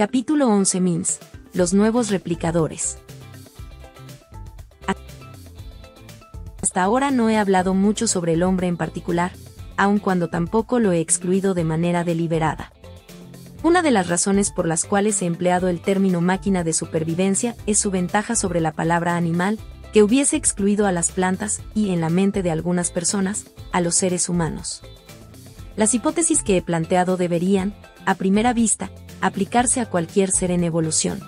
Capítulo 11 Mins. Los nuevos replicadores. Hasta ahora no he hablado mucho sobre el hombre en particular, aun cuando tampoco lo he excluido de manera deliberada. Una de las razones por las cuales he empleado el término máquina de supervivencia es su ventaja sobre la palabra animal, que hubiese excluido a las plantas y, en la mente de algunas personas, a los seres humanos. Las hipótesis que he planteado deberían, a primera vista, aplicarse a cualquier ser en evolución.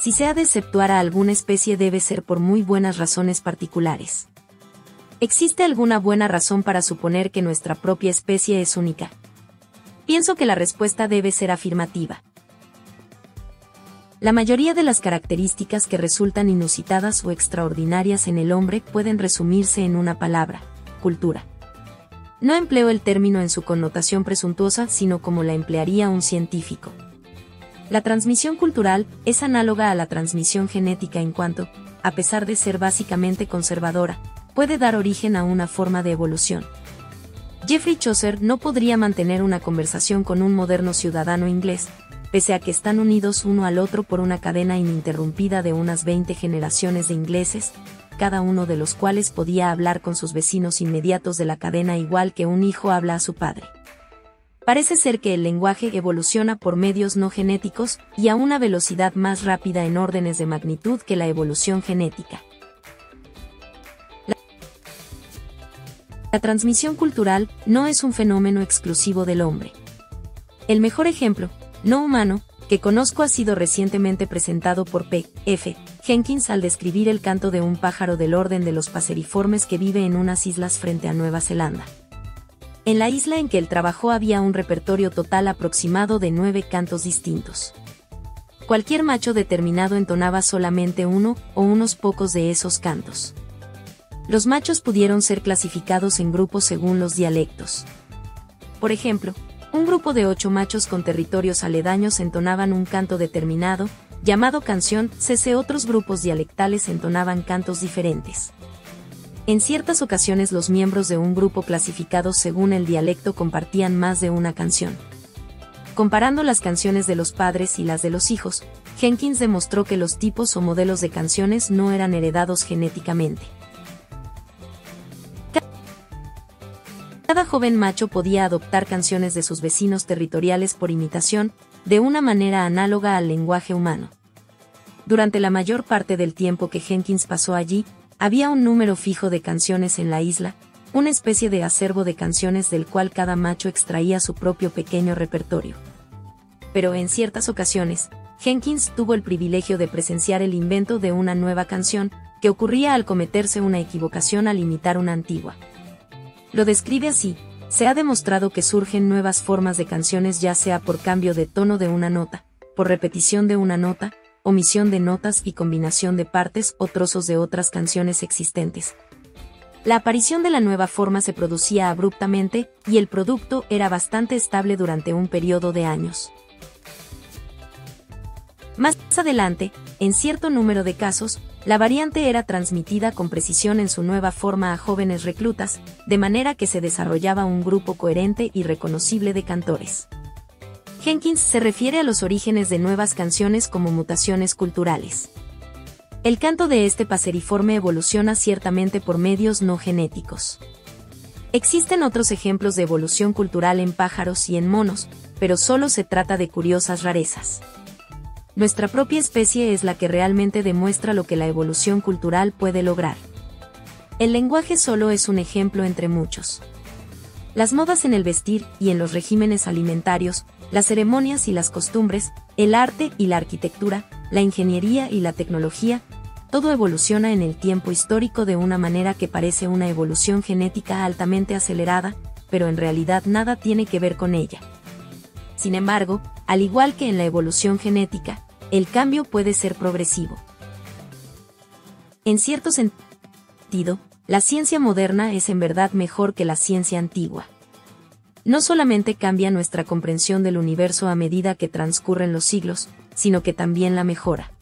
Si se ha de exceptuar a alguna especie debe ser por muy buenas razones particulares. ¿Existe alguna buena razón para suponer que nuestra propia especie es única? Pienso que la respuesta debe ser afirmativa. La mayoría de las características que resultan inusitadas o extraordinarias en el hombre pueden resumirse en una palabra, cultura. No empleo el término en su connotación presuntuosa, sino como la emplearía un científico. La transmisión cultural es análoga a la transmisión genética en cuanto, a pesar de ser básicamente conservadora, puede dar origen a una forma de evolución. Jeffrey Chaucer no podría mantener una conversación con un moderno ciudadano inglés, pese a que están unidos uno al otro por una cadena ininterrumpida de unas 20 generaciones de ingleses, cada uno de los cuales podía hablar con sus vecinos inmediatos de la cadena igual que un hijo habla a su padre. Parece ser que el lenguaje evoluciona por medios no genéticos y a una velocidad más rápida en órdenes de magnitud que la evolución genética. La transmisión cultural no es un fenómeno exclusivo del hombre. El mejor ejemplo, no humano, que conozco ha sido recientemente presentado por P. F. Jenkins al describir el canto de un pájaro del orden de los paseriformes que vive en unas islas frente a Nueva Zelanda. En la isla en que él trabajó había un repertorio total aproximado de nueve cantos distintos. Cualquier macho determinado entonaba solamente uno o unos pocos de esos cantos. Los machos pudieron ser clasificados en grupos según los dialectos. Por ejemplo, un grupo de ocho machos con territorios aledaños entonaban un canto determinado, llamado canción, cese otros grupos dialectales entonaban cantos diferentes. En ciertas ocasiones los miembros de un grupo clasificados según el dialecto compartían más de una canción. Comparando las canciones de los padres y las de los hijos, Jenkins demostró que los tipos o modelos de canciones no eran heredados genéticamente. Cada joven macho podía adoptar canciones de sus vecinos territoriales por imitación, de una manera análoga al lenguaje humano. Durante la mayor parte del tiempo que Jenkins pasó allí, había un número fijo de canciones en la isla, una especie de acervo de canciones del cual cada macho extraía su propio pequeño repertorio. Pero en ciertas ocasiones, Jenkins tuvo el privilegio de presenciar el invento de una nueva canción, que ocurría al cometerse una equivocación al imitar una antigua. Lo describe así, se ha demostrado que surgen nuevas formas de canciones ya sea por cambio de tono de una nota, por repetición de una nota, omisión de notas y combinación de partes o trozos de otras canciones existentes. La aparición de la nueva forma se producía abruptamente y el producto era bastante estable durante un periodo de años. Más adelante, en cierto número de casos, la variante era transmitida con precisión en su nueva forma a jóvenes reclutas, de manera que se desarrollaba un grupo coherente y reconocible de cantores. Jenkins se refiere a los orígenes de nuevas canciones como mutaciones culturales. El canto de este paseriforme evoluciona ciertamente por medios no genéticos. Existen otros ejemplos de evolución cultural en pájaros y en monos, pero solo se trata de curiosas rarezas nuestra propia especie es la que realmente demuestra lo que la evolución cultural puede lograr. El lenguaje solo es un ejemplo entre muchos. Las modas en el vestir y en los regímenes alimentarios, las ceremonias y las costumbres, el arte y la arquitectura, la ingeniería y la tecnología, todo evoluciona en el tiempo histórico de una manera que parece una evolución genética altamente acelerada, pero en realidad nada tiene que ver con ella. Sin embargo, al igual que en la evolución genética, el cambio puede ser progresivo. En cierto sentido, la ciencia moderna es en verdad mejor que la ciencia antigua. No solamente cambia nuestra comprensión del universo a medida que transcurren los siglos, sino que también la mejora.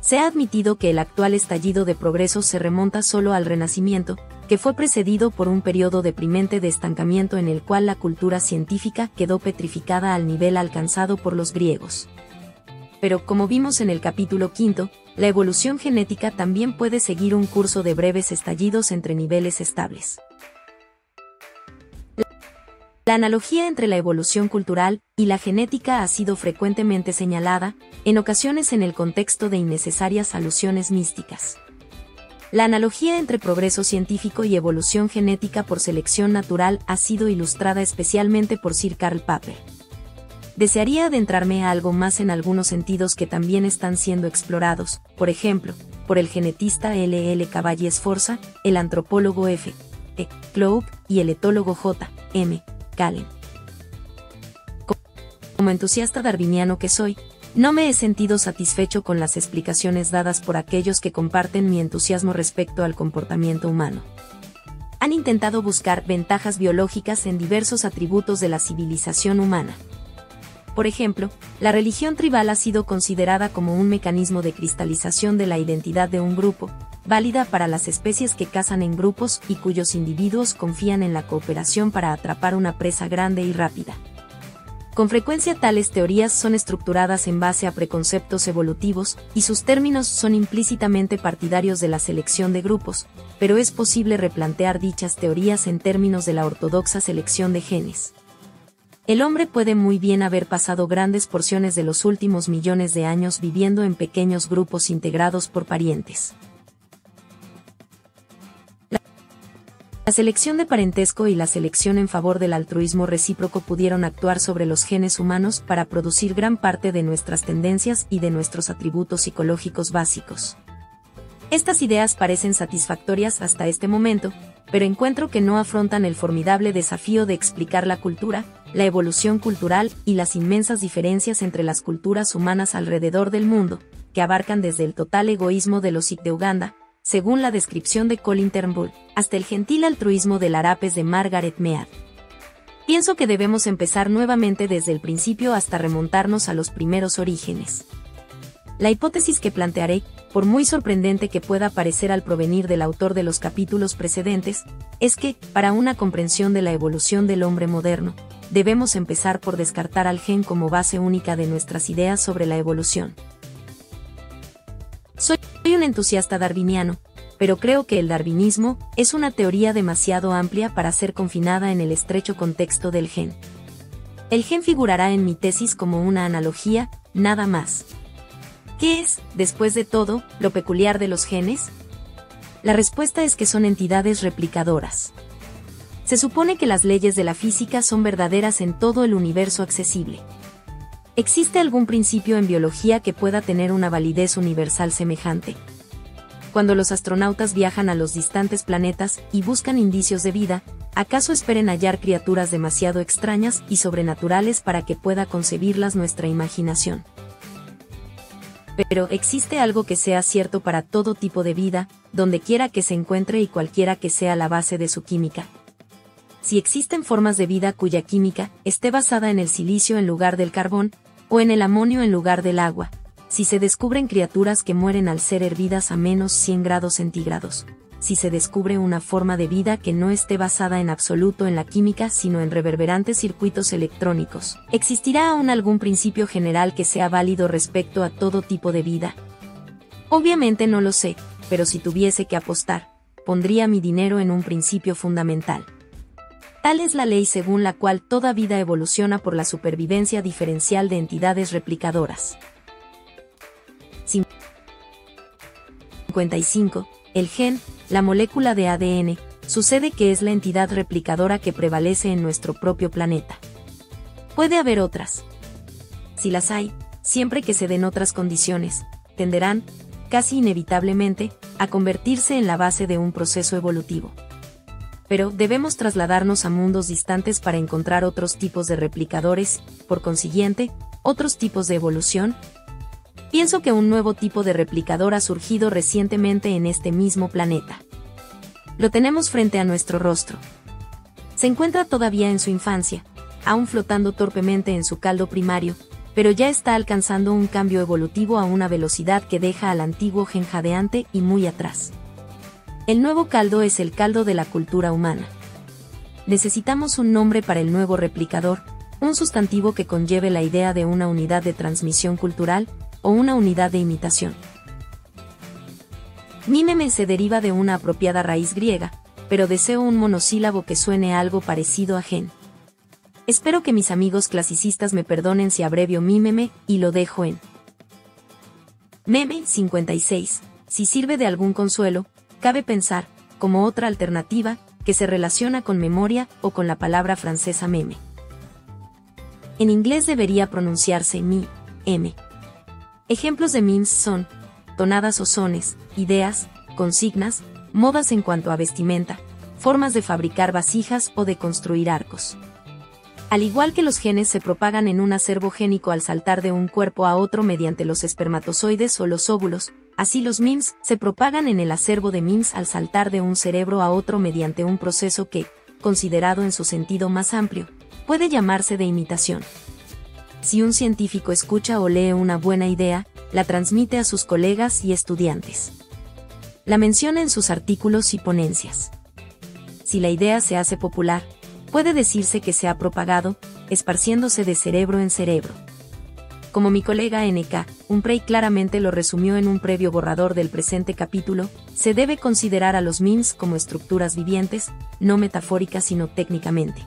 Se ha admitido que el actual estallido de progreso se remonta solo al Renacimiento, que fue precedido por un periodo deprimente de estancamiento en el cual la cultura científica quedó petrificada al nivel alcanzado por los griegos. Pero como vimos en el capítulo quinto, la evolución genética también puede seguir un curso de breves estallidos entre niveles estables. La analogía entre la evolución cultural y la genética ha sido frecuentemente señalada, en ocasiones en el contexto de innecesarias alusiones místicas. La analogía entre progreso científico y evolución genética por selección natural ha sido ilustrada especialmente por Sir Karl Popper. Desearía adentrarme a algo más en algunos sentidos que también están siendo explorados, por ejemplo, por el genetista L. L. Cavalli Esforza, el antropólogo F. E. Kloub y el etólogo J. M. Calen. Como entusiasta darwiniano que soy, no me he sentido satisfecho con las explicaciones dadas por aquellos que comparten mi entusiasmo respecto al comportamiento humano. Han intentado buscar ventajas biológicas en diversos atributos de la civilización humana. Por ejemplo, la religión tribal ha sido considerada como un mecanismo de cristalización de la identidad de un grupo, válida para las especies que cazan en grupos y cuyos individuos confían en la cooperación para atrapar una presa grande y rápida. Con frecuencia tales teorías son estructuradas en base a preconceptos evolutivos, y sus términos son implícitamente partidarios de la selección de grupos, pero es posible replantear dichas teorías en términos de la ortodoxa selección de genes. El hombre puede muy bien haber pasado grandes porciones de los últimos millones de años viviendo en pequeños grupos integrados por parientes. La selección de parentesco y la selección en favor del altruismo recíproco pudieron actuar sobre los genes humanos para producir gran parte de nuestras tendencias y de nuestros atributos psicológicos básicos. Estas ideas parecen satisfactorias hasta este momento, pero encuentro que no afrontan el formidable desafío de explicar la cultura, la evolución cultural y las inmensas diferencias entre las culturas humanas alrededor del mundo, que abarcan desde el total egoísmo de los Sikh de Uganda, según la descripción de Colin Turnbull, hasta el gentil altruismo del Arapes de Margaret Mead. Pienso que debemos empezar nuevamente desde el principio hasta remontarnos a los primeros orígenes. La hipótesis que plantearé, por muy sorprendente que pueda parecer al provenir del autor de los capítulos precedentes, es que, para una comprensión de la evolución del hombre moderno, debemos empezar por descartar al gen como base única de nuestras ideas sobre la evolución. Soy un entusiasta darwiniano, pero creo que el darwinismo es una teoría demasiado amplia para ser confinada en el estrecho contexto del gen. El gen figurará en mi tesis como una analogía, nada más. ¿Qué es, después de todo, lo peculiar de los genes? La respuesta es que son entidades replicadoras. Se supone que las leyes de la física son verdaderas en todo el universo accesible. ¿Existe algún principio en biología que pueda tener una validez universal semejante? Cuando los astronautas viajan a los distantes planetas y buscan indicios de vida, ¿acaso esperen hallar criaturas demasiado extrañas y sobrenaturales para que pueda concebirlas nuestra imaginación? Pero existe algo que sea cierto para todo tipo de vida, donde quiera que se encuentre y cualquiera que sea la base de su química. Si existen formas de vida cuya química esté basada en el silicio en lugar del carbón, o en el amonio en lugar del agua, si se descubren criaturas que mueren al ser hervidas a menos 100 grados centígrados, si se descubre una forma de vida que no esté basada en absoluto en la química sino en reverberantes circuitos electrónicos, ¿existirá aún algún principio general que sea válido respecto a todo tipo de vida? Obviamente no lo sé, pero si tuviese que apostar, pondría mi dinero en un principio fundamental. Tal es la ley según la cual toda vida evoluciona por la supervivencia diferencial de entidades replicadoras. 55. El gen, la molécula de ADN, sucede que es la entidad replicadora que prevalece en nuestro propio planeta. Puede haber otras. Si las hay, siempre que se den otras condiciones, tenderán, casi inevitablemente, a convertirse en la base de un proceso evolutivo pero debemos trasladarnos a mundos distantes para encontrar otros tipos de replicadores, por consiguiente, otros tipos de evolución. Pienso que un nuevo tipo de replicador ha surgido recientemente en este mismo planeta. Lo tenemos frente a nuestro rostro. Se encuentra todavía en su infancia, aún flotando torpemente en su caldo primario, pero ya está alcanzando un cambio evolutivo a una velocidad que deja al antiguo genjadeante y muy atrás. El nuevo caldo es el caldo de la cultura humana. Necesitamos un nombre para el nuevo replicador, un sustantivo que conlleve la idea de una unidad de transmisión cultural, o una unidad de imitación. Mímeme se deriva de una apropiada raíz griega, pero deseo un monosílabo que suene algo parecido a gen. Espero que mis amigos clasicistas me perdonen si abrevio mímeme y lo dejo en. Meme 56. Si sirve de algún consuelo, cabe pensar, como otra alternativa, que se relaciona con memoria o con la palabra francesa meme. En inglés debería pronunciarse mi, m. Ejemplos de memes son tonadas o sones, ideas, consignas, modas en cuanto a vestimenta, formas de fabricar vasijas o de construir arcos. Al igual que los genes se propagan en un acervo génico al saltar de un cuerpo a otro mediante los espermatozoides o los óvulos, así los MIMS se propagan en el acervo de MIMS al saltar de un cerebro a otro mediante un proceso que, considerado en su sentido más amplio, puede llamarse de imitación. Si un científico escucha o lee una buena idea, la transmite a sus colegas y estudiantes. La menciona en sus artículos y ponencias. Si la idea se hace popular, puede decirse que se ha propagado, esparciéndose de cerebro en cerebro. Como mi colega NK, Umprey claramente lo resumió en un previo borrador del presente capítulo, se debe considerar a los memes como estructuras vivientes, no metafóricas sino técnicamente.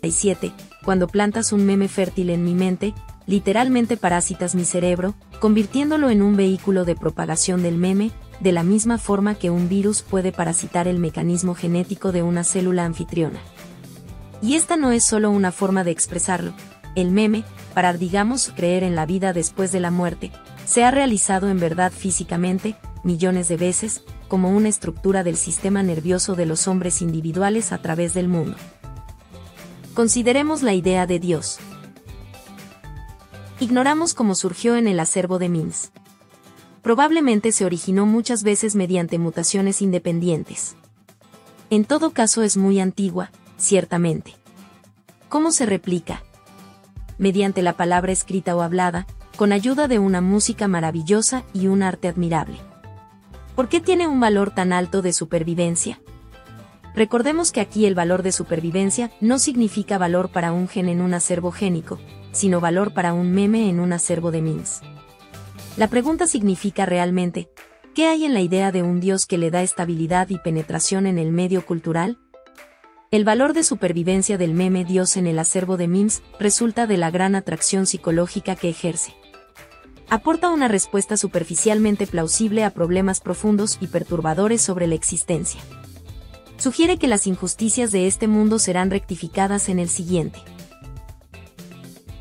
57. Cuando plantas un meme fértil en mi mente, literalmente parasitas mi cerebro, convirtiéndolo en un vehículo de propagación del meme, de la misma forma que un virus puede parasitar el mecanismo genético de una célula anfitriona. Y esta no es solo una forma de expresarlo, el meme, para digamos creer en la vida después de la muerte, se ha realizado en verdad físicamente, millones de veces, como una estructura del sistema nervioso de los hombres individuales a través del mundo. Consideremos la idea de Dios. Ignoramos cómo surgió en el acervo de Mins probablemente se originó muchas veces mediante mutaciones independientes. En todo caso es muy antigua, ciertamente. ¿Cómo se replica? Mediante la palabra escrita o hablada, con ayuda de una música maravillosa y un arte admirable. ¿Por qué tiene un valor tan alto de supervivencia? Recordemos que aquí el valor de supervivencia no significa valor para un gen en un acervo génico, sino valor para un meme en un acervo de MINS. La pregunta significa realmente, ¿qué hay en la idea de un Dios que le da estabilidad y penetración en el medio cultural? El valor de supervivencia del meme Dios en el acervo de memes resulta de la gran atracción psicológica que ejerce. Aporta una respuesta superficialmente plausible a problemas profundos y perturbadores sobre la existencia. Sugiere que las injusticias de este mundo serán rectificadas en el siguiente.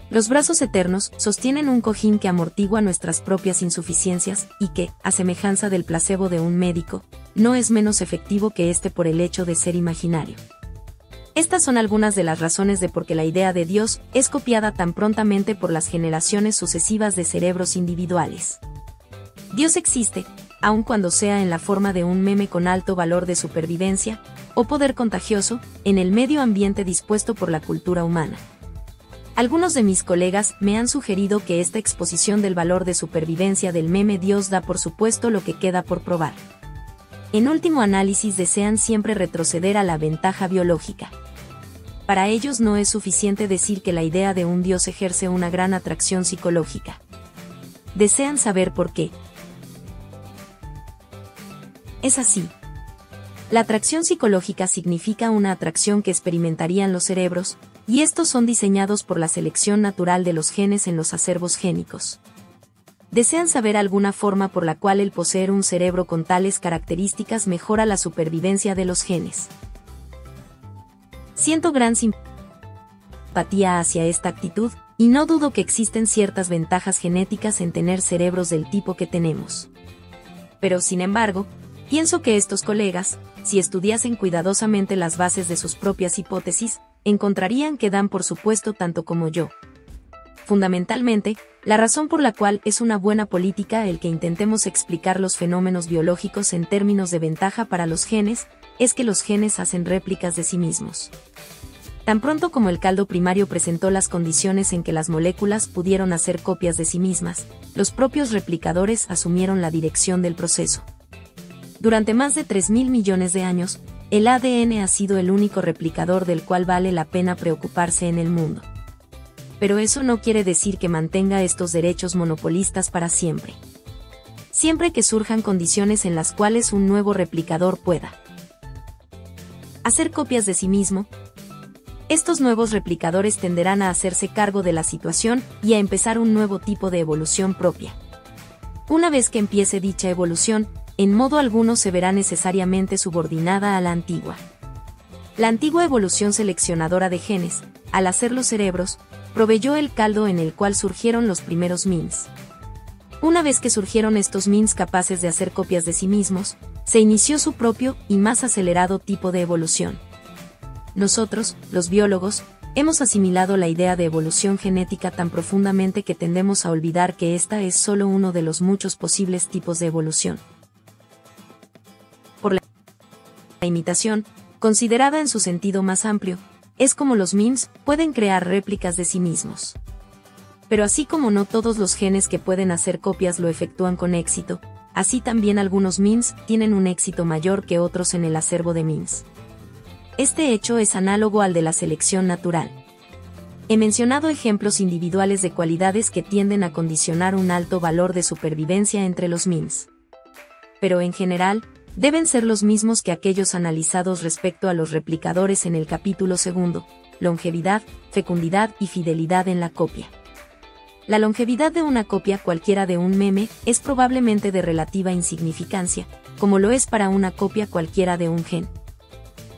Los brazos eternos sostienen un cojín que amortigua nuestras propias insuficiencias y que, a semejanza del placebo de un médico, no es menos efectivo que este por el hecho de ser imaginario. Estas son algunas de las razones de por qué la idea de Dios es copiada tan prontamente por las generaciones sucesivas de cerebros individuales. Dios existe, aun cuando sea en la forma de un meme con alto valor de supervivencia, o poder contagioso, en el medio ambiente dispuesto por la cultura humana. Algunos de mis colegas me han sugerido que esta exposición del valor de supervivencia del meme Dios da por supuesto lo que queda por probar. En último análisis desean siempre retroceder a la ventaja biológica. Para ellos no es suficiente decir que la idea de un Dios ejerce una gran atracción psicológica. Desean saber por qué. Es así. La atracción psicológica significa una atracción que experimentarían los cerebros, y estos son diseñados por la selección natural de los genes en los acervos génicos. Desean saber alguna forma por la cual el poseer un cerebro con tales características mejora la supervivencia de los genes. Siento gran simpatía hacia esta actitud, y no dudo que existen ciertas ventajas genéticas en tener cerebros del tipo que tenemos. Pero sin embargo, pienso que estos colegas, si estudiasen cuidadosamente las bases de sus propias hipótesis, encontrarían que dan por supuesto tanto como yo. Fundamentalmente, la razón por la cual es una buena política el que intentemos explicar los fenómenos biológicos en términos de ventaja para los genes, es que los genes hacen réplicas de sí mismos. Tan pronto como el caldo primario presentó las condiciones en que las moléculas pudieron hacer copias de sí mismas, los propios replicadores asumieron la dirección del proceso. Durante más de 3.000 millones de años, el ADN ha sido el único replicador del cual vale la pena preocuparse en el mundo. pero eso no quiere decir que mantenga estos derechos monopolistas para siempre. Siempre que surjan condiciones en las cuales un nuevo replicador pueda hacer copias de sí mismo, estos nuevos replicadores tenderán a hacerse cargo de la situación y a empezar un nuevo tipo de evolución propia. Una vez que empiece dicha evolución, en modo alguno se verá necesariamente subordinada a la antigua. La antigua evolución seleccionadora de genes, al hacer los cerebros, proveyó el caldo en el cual surgieron los primeros MINS. Una vez que surgieron estos MINS capaces de hacer copias de sí mismos, se inició su propio y más acelerado tipo de evolución. Nosotros, los biólogos, hemos asimilado la idea de evolución genética tan profundamente que tendemos a olvidar que esta es solo uno de los muchos posibles tipos de evolución. Imitación, considerada en su sentido más amplio, es como los MIMS pueden crear réplicas de sí mismos. Pero así como no todos los genes que pueden hacer copias lo efectúan con éxito, así también algunos MIMS tienen un éxito mayor que otros en el acervo de MIMS. Este hecho es análogo al de la selección natural. He mencionado ejemplos individuales de cualidades que tienden a condicionar un alto valor de supervivencia entre los MIMS. Pero en general, deben ser los mismos que aquellos analizados respecto a los replicadores en el capítulo segundo, longevidad, fecundidad y fidelidad en la copia. La longevidad de una copia cualquiera de un meme es probablemente de relativa insignificancia, como lo es para una copia cualquiera de un gen.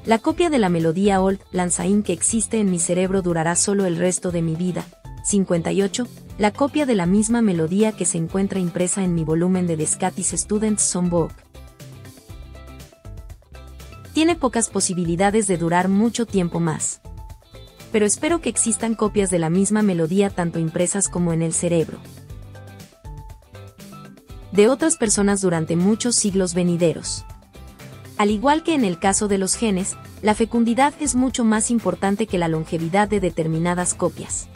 La copia de la melodía Old Lanzain que existe en mi cerebro durará solo el resto de mi vida. 58. La copia de la misma melodía que se encuentra impresa en mi volumen de Descatis Students Songbook. Tiene pocas posibilidades de durar mucho tiempo más. Pero espero que existan copias de la misma melodía tanto impresas como en el cerebro. De otras personas durante muchos siglos venideros. Al igual que en el caso de los genes, la fecundidad es mucho más importante que la longevidad de determinadas copias.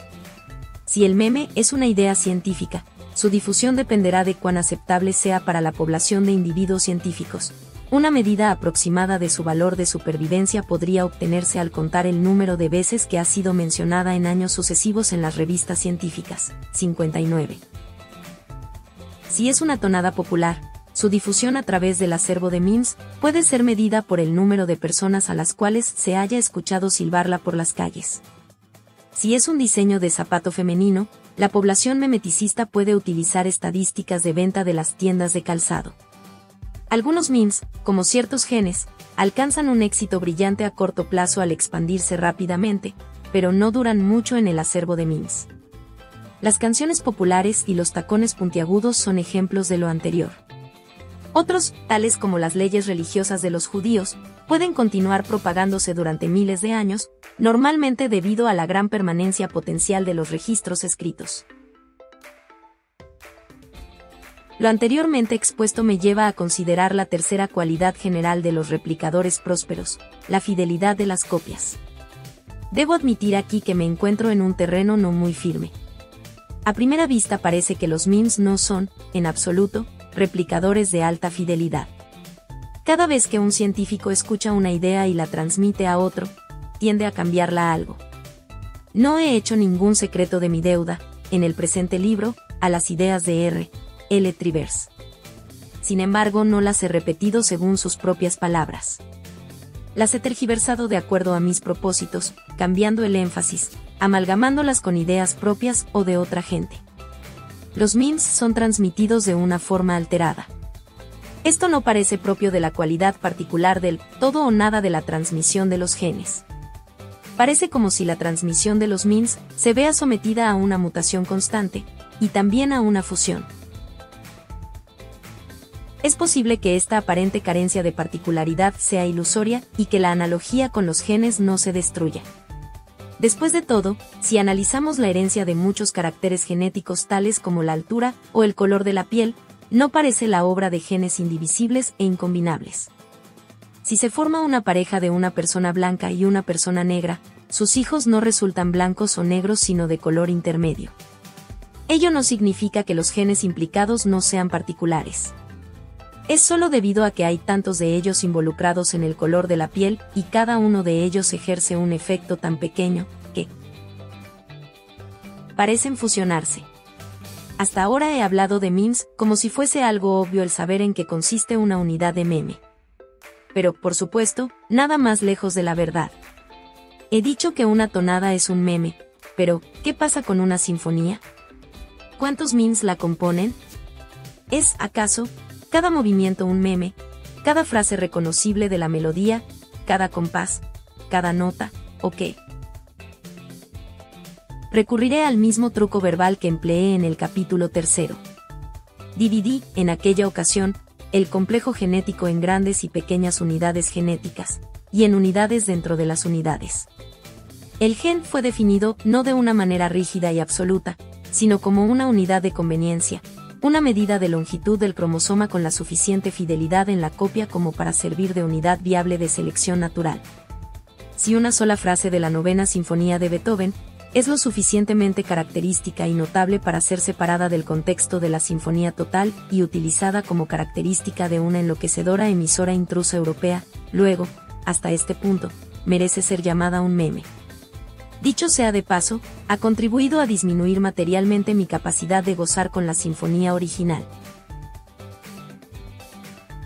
Si el meme es una idea científica, su difusión dependerá de cuán aceptable sea para la población de individuos científicos. Una medida aproximada de su valor de supervivencia podría obtenerse al contar el número de veces que ha sido mencionada en años sucesivos en las revistas científicas. 59. Si es una tonada popular, su difusión a través del acervo de memes puede ser medida por el número de personas a las cuales se haya escuchado silbarla por las calles. Si es un diseño de zapato femenino, la población memeticista puede utilizar estadísticas de venta de las tiendas de calzado. Algunos memes, como ciertos genes, alcanzan un éxito brillante a corto plazo al expandirse rápidamente, pero no duran mucho en el acervo de memes. Las canciones populares y los tacones puntiagudos son ejemplos de lo anterior. Otros, tales como las leyes religiosas de los judíos, pueden continuar propagándose durante miles de años, normalmente debido a la gran permanencia potencial de los registros escritos. Lo anteriormente expuesto me lleva a considerar la tercera cualidad general de los replicadores prósperos, la fidelidad de las copias. Debo admitir aquí que me encuentro en un terreno no muy firme. A primera vista parece que los memes no son, en absoluto, replicadores de alta fidelidad. Cada vez que un científico escucha una idea y la transmite a otro, tiende a cambiarla algo. No he hecho ningún secreto de mi deuda, en el presente libro, a las ideas de R. L. Trivers. Sin embargo, no las he repetido según sus propias palabras. Las he tergiversado de acuerdo a mis propósitos, cambiando el énfasis, amalgamándolas con ideas propias o de otra gente los memes son transmitidos de una forma alterada. Esto no parece propio de la cualidad particular del todo o nada de la transmisión de los genes. Parece como si la transmisión de los memes se vea sometida a una mutación constante, y también a una fusión. Es posible que esta aparente carencia de particularidad sea ilusoria y que la analogía con los genes no se destruya. Después de todo, si analizamos la herencia de muchos caracteres genéticos tales como la altura o el color de la piel, no parece la obra de genes indivisibles e incombinables. Si se forma una pareja de una persona blanca y una persona negra, sus hijos no resultan blancos o negros sino de color intermedio. Ello no significa que los genes implicados no sean particulares. Es solo debido a que hay tantos de ellos involucrados en el color de la piel y cada uno de ellos ejerce un efecto tan pequeño, que parecen fusionarse. Hasta ahora he hablado de memes como si fuese algo obvio el saber en qué consiste una unidad de meme. Pero, por supuesto, nada más lejos de la verdad. He dicho que una tonada es un meme, pero, ¿qué pasa con una sinfonía? ¿Cuántos memes la componen? ¿Es, acaso, cada movimiento un meme, cada frase reconocible de la melodía, cada compás, cada nota, o qué? recurriré al mismo truco verbal que empleé en el capítulo tercero. Dividí, en aquella ocasión, el complejo genético en grandes y pequeñas unidades genéticas, y en unidades dentro de las unidades. El gen fue definido no de una manera rígida y absoluta, sino como una unidad de conveniencia, una medida de longitud del cromosoma con la suficiente fidelidad en la copia como para servir de unidad viable de selección natural. Si una sola frase de la novena sinfonía de Beethoven es lo suficientemente característica y notable para ser separada del contexto de la sinfonía total y utilizada como característica de una enloquecedora emisora intrusa europea, luego, hasta este punto, merece ser llamada un meme. Dicho sea de paso, ha contribuido a disminuir materialmente mi capacidad de gozar con la sinfonía original.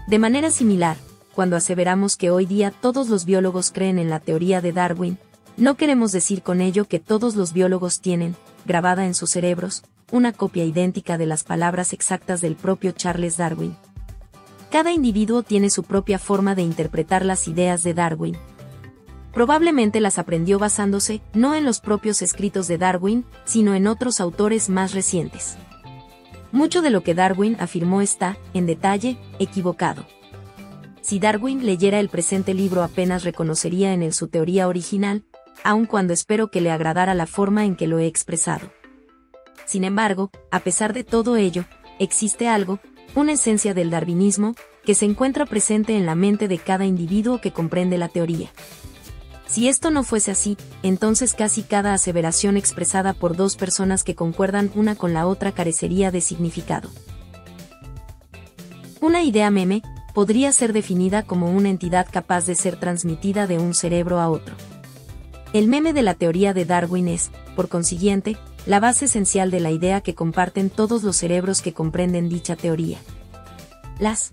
De manera similar, cuando aseveramos que hoy día todos los biólogos creen en la teoría de Darwin, no queremos decir con ello que todos los biólogos tienen, grabada en sus cerebros, una copia idéntica de las palabras exactas del propio Charles Darwin. Cada individuo tiene su propia forma de interpretar las ideas de Darwin. Probablemente las aprendió basándose no en los propios escritos de Darwin, sino en otros autores más recientes. Mucho de lo que Darwin afirmó está, en detalle, equivocado. Si Darwin leyera el presente libro apenas reconocería en él su teoría original, aun cuando espero que le agradara la forma en que lo he expresado. Sin embargo, a pesar de todo ello, existe algo, una esencia del darwinismo, que se encuentra presente en la mente de cada individuo que comprende la teoría. Si esto no fuese así, entonces casi cada aseveración expresada por dos personas que concuerdan una con la otra carecería de significado. Una idea meme podría ser definida como una entidad capaz de ser transmitida de un cerebro a otro. El meme de la teoría de Darwin es, por consiguiente, la base esencial de la idea que comparten todos los cerebros que comprenden dicha teoría. Las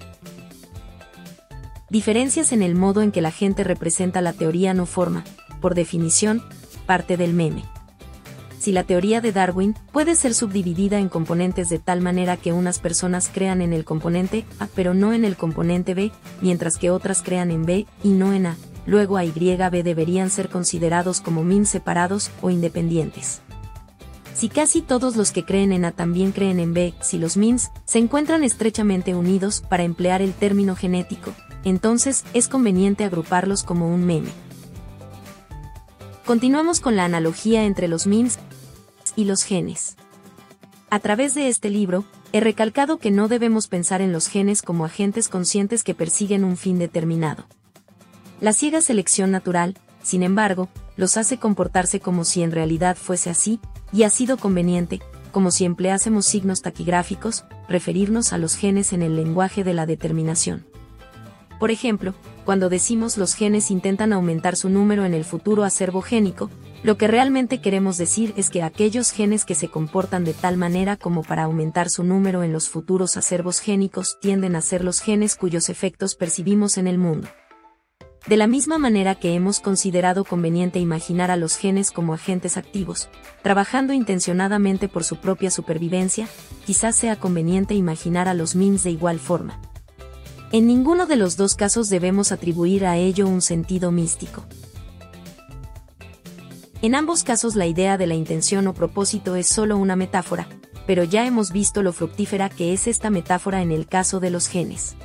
diferencias en el modo en que la gente representa la teoría no forma, por definición, parte del meme. Si la teoría de Darwin puede ser subdividida en componentes de tal manera que unas personas crean en el componente A pero no en el componente B, mientras que otras crean en B y no en A, luego A y B deberían ser considerados como min separados o independientes. Si casi todos los que creen en A también creen en B, si los mins se encuentran estrechamente unidos para emplear el término genético, entonces es conveniente agruparlos como un meme. Continuamos con la analogía entre los mins y los genes. A través de este libro, he recalcado que no debemos pensar en los genes como agentes conscientes que persiguen un fin determinado. La ciega selección natural, sin embargo, los hace comportarse como si en realidad fuese así, y ha sido conveniente, como si empleásemos signos taquigráficos, referirnos a los genes en el lenguaje de la determinación. Por ejemplo, cuando decimos los genes intentan aumentar su número en el futuro acervo génico, lo que realmente queremos decir es que aquellos genes que se comportan de tal manera como para aumentar su número en los futuros acervos génicos tienden a ser los genes cuyos efectos percibimos en el mundo. De la misma manera que hemos considerado conveniente imaginar a los genes como agentes activos, trabajando intencionadamente por su propia supervivencia, quizás sea conveniente imaginar a los MINS de igual forma. En ninguno de los dos casos debemos atribuir a ello un sentido místico. En ambos casos la idea de la intención o propósito es solo una metáfora, pero ya hemos visto lo fructífera que es esta metáfora en el caso de los genes.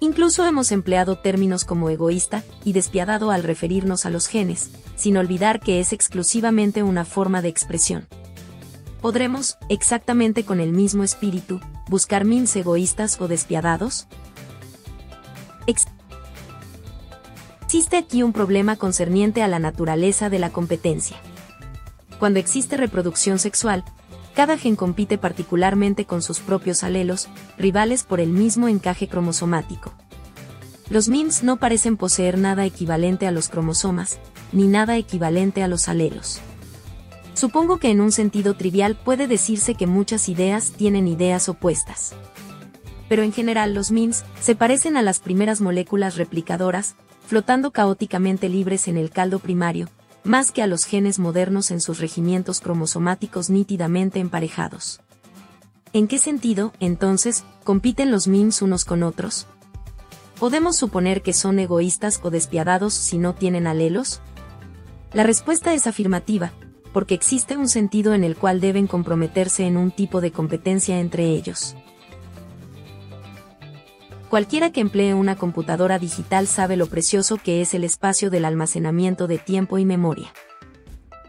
Incluso hemos empleado términos como egoísta y despiadado al referirnos a los genes, sin olvidar que es exclusivamente una forma de expresión. ¿Podremos, exactamente con el mismo espíritu, buscar mins egoístas o despiadados? Existe aquí un problema concerniente a la naturaleza de la competencia. Cuando existe reproducción sexual, cada gen compite particularmente con sus propios alelos, rivales por el mismo encaje cromosomático. Los MIMS no parecen poseer nada equivalente a los cromosomas, ni nada equivalente a los alelos. Supongo que en un sentido trivial puede decirse que muchas ideas tienen ideas opuestas. Pero en general los memes se parecen a las primeras moléculas replicadoras, flotando caóticamente libres en el caldo primario, más que a los genes modernos en sus regimientos cromosomáticos nítidamente emparejados. ¿En qué sentido, entonces, compiten los memes unos con otros? ¿Podemos suponer que son egoístas o despiadados si no tienen alelos? La respuesta es afirmativa, porque existe un sentido en el cual deben comprometerse en un tipo de competencia entre ellos. Cualquiera que emplee una computadora digital sabe lo precioso que es el espacio del almacenamiento de tiempo y memoria.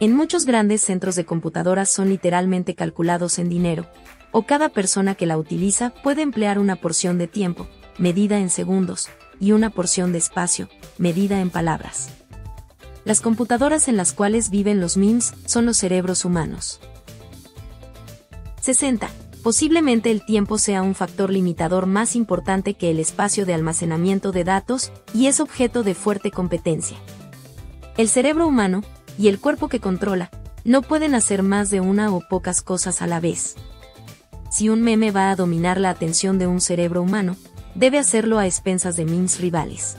En muchos grandes centros de computadoras son literalmente calculados en dinero, o cada persona que la utiliza puede emplear una porción de tiempo, medida en segundos, y una porción de espacio, medida en palabras. Las computadoras en las cuales viven los memes son los cerebros humanos. 60. Posiblemente el tiempo sea un factor limitador más importante que el espacio de almacenamiento de datos y es objeto de fuerte competencia. El cerebro humano, y el cuerpo que controla, no pueden hacer más de una o pocas cosas a la vez. Si un meme va a dominar la atención de un cerebro humano, debe hacerlo a expensas de memes rivales.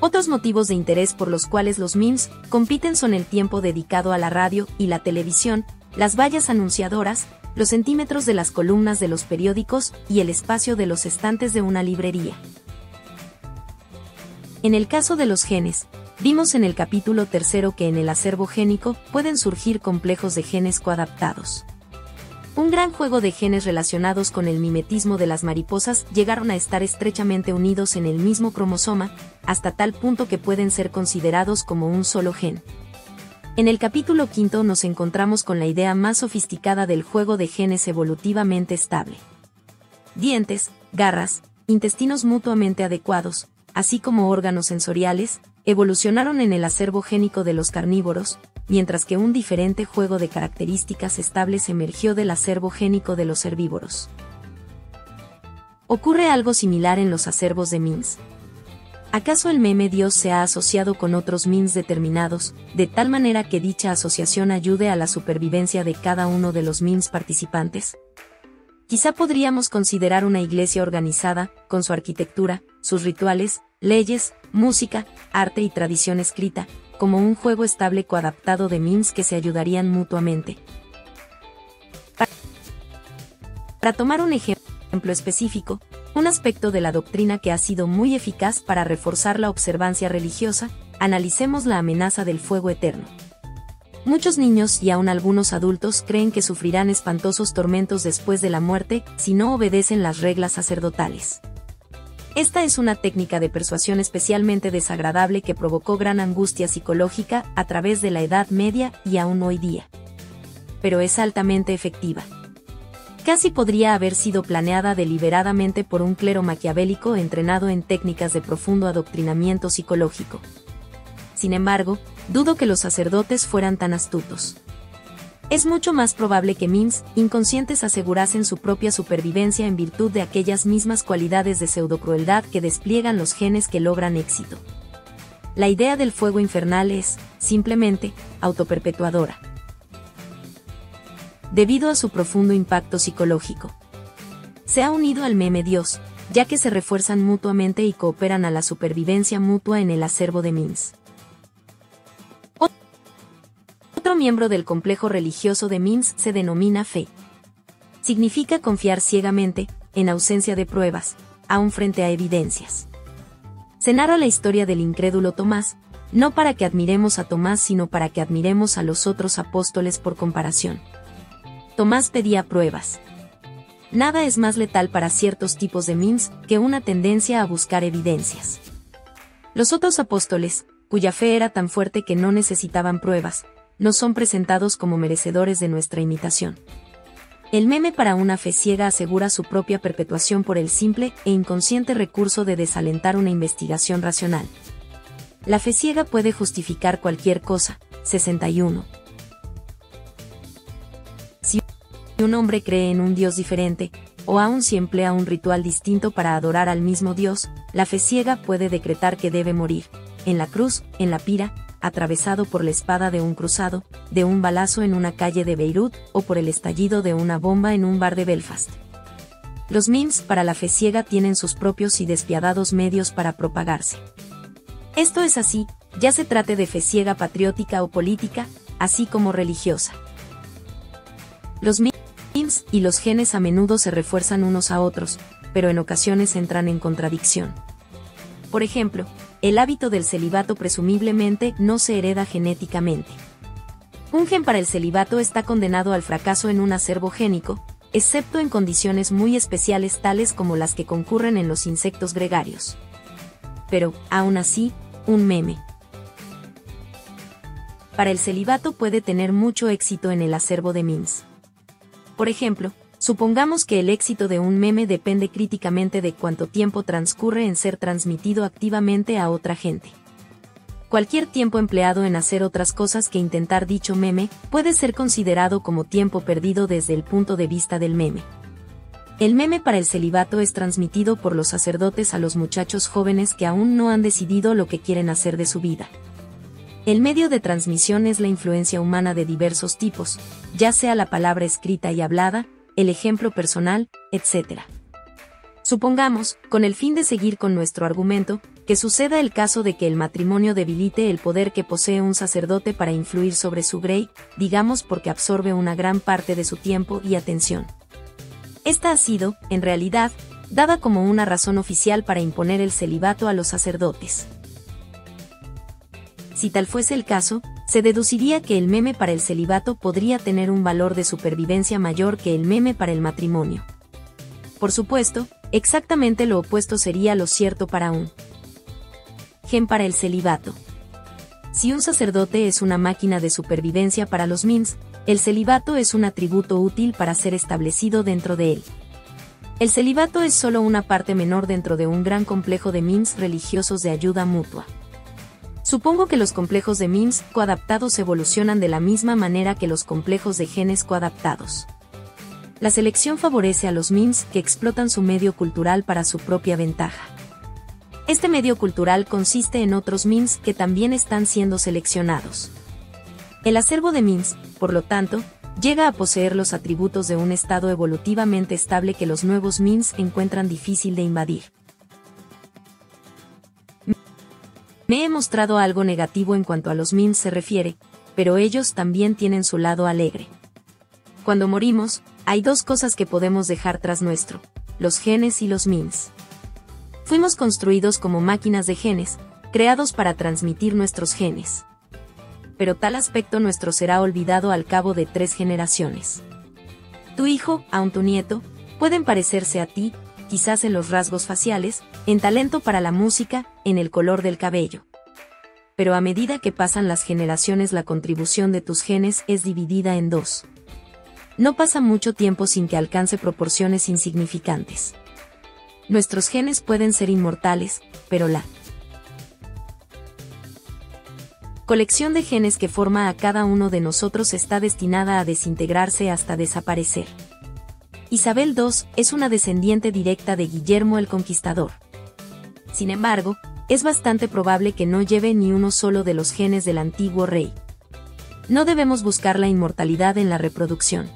Otros motivos de interés por los cuales los memes compiten son el tiempo dedicado a la radio y la televisión, las vallas anunciadoras, los centímetros de las columnas de los periódicos y el espacio de los estantes de una librería. En el caso de los genes, vimos en el capítulo tercero que en el acervo génico pueden surgir complejos de genes coadaptados. Un gran juego de genes relacionados con el mimetismo de las mariposas llegaron a estar estrechamente unidos en el mismo cromosoma, hasta tal punto que pueden ser considerados como un solo gen. En el capítulo quinto nos encontramos con la idea más sofisticada del juego de genes evolutivamente estable. Dientes, garras, intestinos mutuamente adecuados, así como órganos sensoriales, evolucionaron en el acervo génico de los carnívoros, mientras que un diferente juego de características estables emergió del acervo génico de los herbívoros. Ocurre algo similar en los acervos de MINS. ¿Acaso el meme Dios se ha asociado con otros MINS determinados, de tal manera que dicha asociación ayude a la supervivencia de cada uno de los MINS participantes? Quizá podríamos considerar una iglesia organizada, con su arquitectura, sus rituales, leyes, música, arte y tradición escrita, como un juego estable coadaptado de memes que se ayudarían mutuamente. Para tomar un ejemplo específico, un aspecto de la doctrina que ha sido muy eficaz para reforzar la observancia religiosa, analicemos la amenaza del fuego eterno. Muchos niños y aún algunos adultos creen que sufrirán espantosos tormentos después de la muerte si no obedecen las reglas sacerdotales. Esta es una técnica de persuasión especialmente desagradable que provocó gran angustia psicológica a través de la Edad Media y aún hoy día. Pero es altamente efectiva. Casi podría haber sido planeada deliberadamente por un clero maquiavélico entrenado en técnicas de profundo adoctrinamiento psicológico. Sin embargo, dudo que los sacerdotes fueran tan astutos. Es mucho más probable que Mims, inconscientes asegurasen su propia supervivencia en virtud de aquellas mismas cualidades de pseudocrueldad que despliegan los genes que logran éxito. La idea del fuego infernal es, simplemente, autoperpetuadora. Debido a su profundo impacto psicológico. Se ha unido al meme Dios, ya que se refuerzan mutuamente y cooperan a la supervivencia mutua en el acervo de Mims. Otro miembro del complejo religioso de Mims se denomina fe. Significa confiar ciegamente, en ausencia de pruebas, aún frente a evidencias. Se narra la historia del incrédulo Tomás, no para que admiremos a Tomás sino para que admiremos a los otros apóstoles por comparación. Tomás pedía pruebas. Nada es más letal para ciertos tipos de memes que una tendencia a buscar evidencias. Los otros apóstoles, cuya fe era tan fuerte que no necesitaban pruebas, no son presentados como merecedores de nuestra imitación. El meme para una fe ciega asegura su propia perpetuación por el simple e inconsciente recurso de desalentar una investigación racional. La fe ciega puede justificar cualquier cosa. 61. Un hombre cree en un Dios diferente, o aun si emplea un ritual distinto para adorar al mismo Dios, la fe ciega puede decretar que debe morir, en la cruz, en la pira, atravesado por la espada de un cruzado, de un balazo en una calle de Beirut o por el estallido de una bomba en un bar de Belfast. Los memes para la fe ciega tienen sus propios y despiadados medios para propagarse. Esto es así, ya se trate de fe ciega patriótica o política, así como religiosa. Los memes y los genes a menudo se refuerzan unos a otros, pero en ocasiones entran en contradicción. Por ejemplo, el hábito del celibato presumiblemente no se hereda genéticamente. Un gen para el celibato está condenado al fracaso en un acervo génico, excepto en condiciones muy especiales tales como las que concurren en los insectos gregarios. Pero, aún así, un meme. Para el celibato puede tener mucho éxito en el acervo de memes. Por ejemplo, supongamos que el éxito de un meme depende críticamente de cuánto tiempo transcurre en ser transmitido activamente a otra gente. Cualquier tiempo empleado en hacer otras cosas que intentar dicho meme puede ser considerado como tiempo perdido desde el punto de vista del meme. El meme para el celibato es transmitido por los sacerdotes a los muchachos jóvenes que aún no han decidido lo que quieren hacer de su vida. El medio de transmisión es la influencia humana de diversos tipos, ya sea la palabra escrita y hablada, el ejemplo personal, etc. Supongamos, con el fin de seguir con nuestro argumento, que suceda el caso de que el matrimonio debilite el poder que posee un sacerdote para influir sobre su grey, digamos porque absorbe una gran parte de su tiempo y atención. Esta ha sido, en realidad, dada como una razón oficial para imponer el celibato a los sacerdotes. Si tal fuese el caso, se deduciría que el meme para el celibato podría tener un valor de supervivencia mayor que el meme para el matrimonio. Por supuesto, exactamente lo opuesto sería lo cierto para un gen para el celibato. Si un sacerdote es una máquina de supervivencia para los memes, el celibato es un atributo útil para ser establecido dentro de él. El celibato es solo una parte menor dentro de un gran complejo de memes religiosos de ayuda mutua. Supongo que los complejos de memes coadaptados evolucionan de la misma manera que los complejos de genes coadaptados. La selección favorece a los memes que explotan su medio cultural para su propia ventaja. Este medio cultural consiste en otros memes que también están siendo seleccionados. El acervo de memes, por lo tanto, llega a poseer los atributos de un estado evolutivamente estable que los nuevos memes encuentran difícil de invadir. Me he mostrado algo negativo en cuanto a los memes se refiere, pero ellos también tienen su lado alegre. Cuando morimos, hay dos cosas que podemos dejar tras nuestro, los genes y los memes. Fuimos construidos como máquinas de genes, creados para transmitir nuestros genes. Pero tal aspecto nuestro será olvidado al cabo de tres generaciones. Tu hijo, aun tu nieto, pueden parecerse a ti, quizás en los rasgos faciales, en talento para la música, en el color del cabello. Pero a medida que pasan las generaciones la contribución de tus genes es dividida en dos. No pasa mucho tiempo sin que alcance proporciones insignificantes. Nuestros genes pueden ser inmortales, pero la colección de genes que forma a cada uno de nosotros está destinada a desintegrarse hasta desaparecer. Isabel II es una descendiente directa de Guillermo el Conquistador. Sin embargo, es bastante probable que no lleve ni uno solo de los genes del antiguo rey. No debemos buscar la inmortalidad en la reproducción.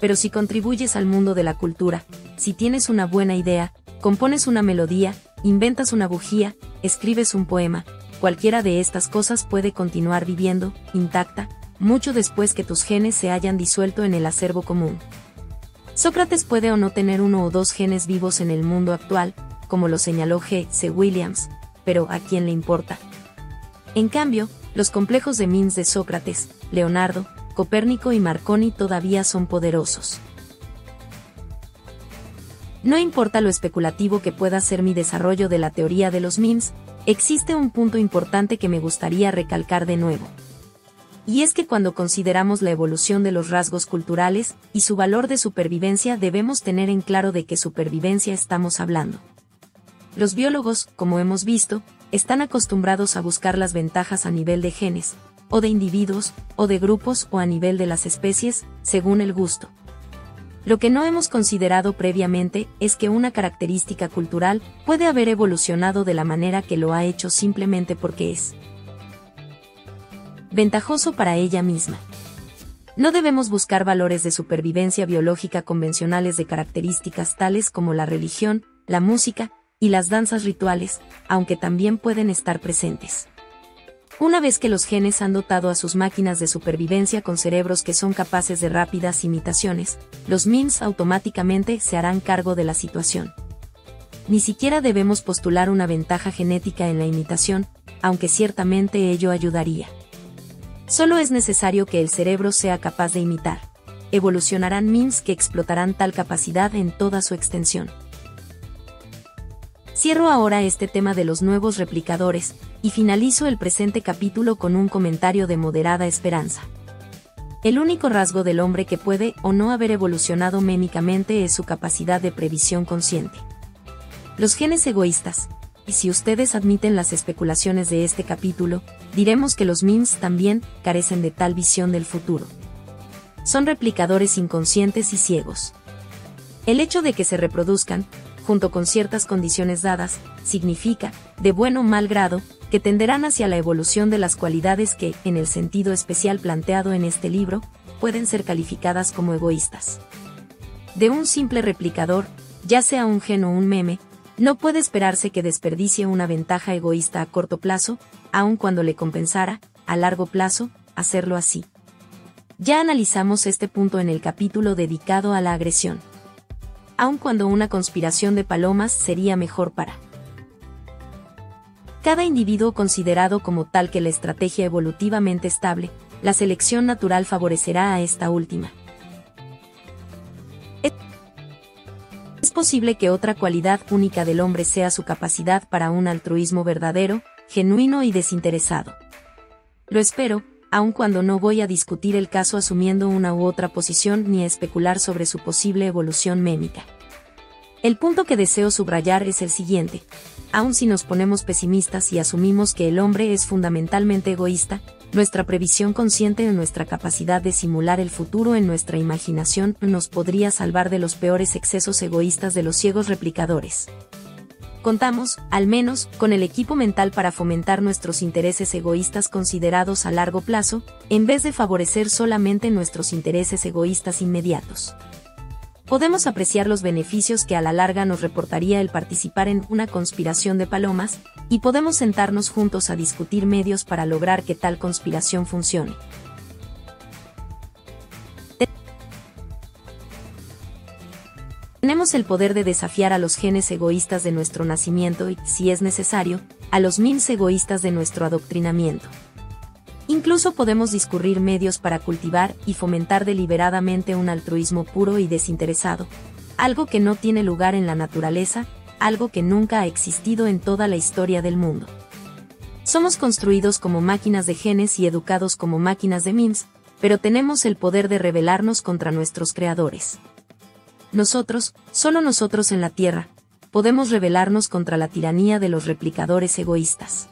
Pero si contribuyes al mundo de la cultura, si tienes una buena idea, compones una melodía, inventas una bujía, escribes un poema, cualquiera de estas cosas puede continuar viviendo, intacta, mucho después que tus genes se hayan disuelto en el acervo común. Sócrates puede o no tener uno o dos genes vivos en el mundo actual, como lo señaló G. C. Williams, pero ¿a quién le importa? En cambio, los complejos de Mins de Sócrates, Leonardo, Copérnico y Marconi todavía son poderosos. No importa lo especulativo que pueda ser mi desarrollo de la teoría de los memes, existe un punto importante que me gustaría recalcar de nuevo. Y es que cuando consideramos la evolución de los rasgos culturales y su valor de supervivencia debemos tener en claro de qué supervivencia estamos hablando. Los biólogos, como hemos visto, están acostumbrados a buscar las ventajas a nivel de genes, o de individuos, o de grupos o a nivel de las especies, según el gusto. Lo que no hemos considerado previamente es que una característica cultural puede haber evolucionado de la manera que lo ha hecho simplemente porque es. ventajoso para ella misma. No debemos buscar valores de supervivencia biológica convencionales de características tales como la religión, la música y las danzas rituales, aunque también pueden estar presentes. Una vez que los genes han dotado a sus máquinas de supervivencia con cerebros que son capaces de rápidas imitaciones, los MIMS automáticamente se harán cargo de la situación. Ni siquiera debemos postular una ventaja genética en la imitación, aunque ciertamente ello ayudaría. Solo es necesario que el cerebro sea capaz de imitar. Evolucionarán MIMS que explotarán tal capacidad en toda su extensión. Cierro ahora este tema de los nuevos replicadores, y finalizo el presente capítulo con un comentario de moderada esperanza. El único rasgo del hombre que puede o no haber evolucionado mémicamente es su capacidad de previsión consciente. Los genes egoístas, y si ustedes admiten las especulaciones de este capítulo, diremos que los MIMS también carecen de tal visión del futuro. Son replicadores inconscientes y ciegos. El hecho de que se reproduzcan, junto con ciertas condiciones dadas, significa, de buen o mal grado, que tenderán hacia la evolución de las cualidades que, en el sentido especial planteado en este libro, pueden ser calificadas como egoístas. De un simple replicador, ya sea un gen o un meme, no puede esperarse que desperdicie una ventaja egoísta a corto plazo, aun cuando le compensara, a largo plazo, hacerlo así. Ya analizamos este punto en el capítulo dedicado a la agresión. Aun cuando una conspiración de palomas sería mejor para cada individuo considerado como tal que la estrategia evolutivamente estable, la selección natural favorecerá a esta última. Es posible que otra cualidad única del hombre sea su capacidad para un altruismo verdadero, genuino y desinteresado. Lo espero, aun cuando no voy a discutir el caso asumiendo una u otra posición ni a especular sobre su posible evolución mémica. El punto que deseo subrayar es el siguiente, aun si nos ponemos pesimistas y asumimos que el hombre es fundamentalmente egoísta, nuestra previsión consciente de nuestra capacidad de simular el futuro en nuestra imaginación nos podría salvar de los peores excesos egoístas de los ciegos replicadores. Contamos, al menos, con el equipo mental para fomentar nuestros intereses egoístas considerados a largo plazo, en vez de favorecer solamente nuestros intereses egoístas inmediatos podemos apreciar los beneficios que a la larga nos reportaría el participar en una conspiración de palomas, y podemos sentarnos juntos a discutir medios para lograr que tal conspiración funcione. Tenemos el poder de desafiar a los genes egoístas de nuestro nacimiento y, si es necesario, a los MIMS egoístas de nuestro adoctrinamiento. Incluso podemos discurrir medios para cultivar y fomentar deliberadamente un altruismo puro y desinteresado, algo que no tiene lugar en la naturaleza, algo que nunca ha existido en toda la historia del mundo. Somos construidos como máquinas de genes y educados como máquinas de MIMS, pero tenemos el poder de rebelarnos contra nuestros creadores. Nosotros, solo nosotros en la Tierra, podemos rebelarnos contra la tiranía de los replicadores egoístas.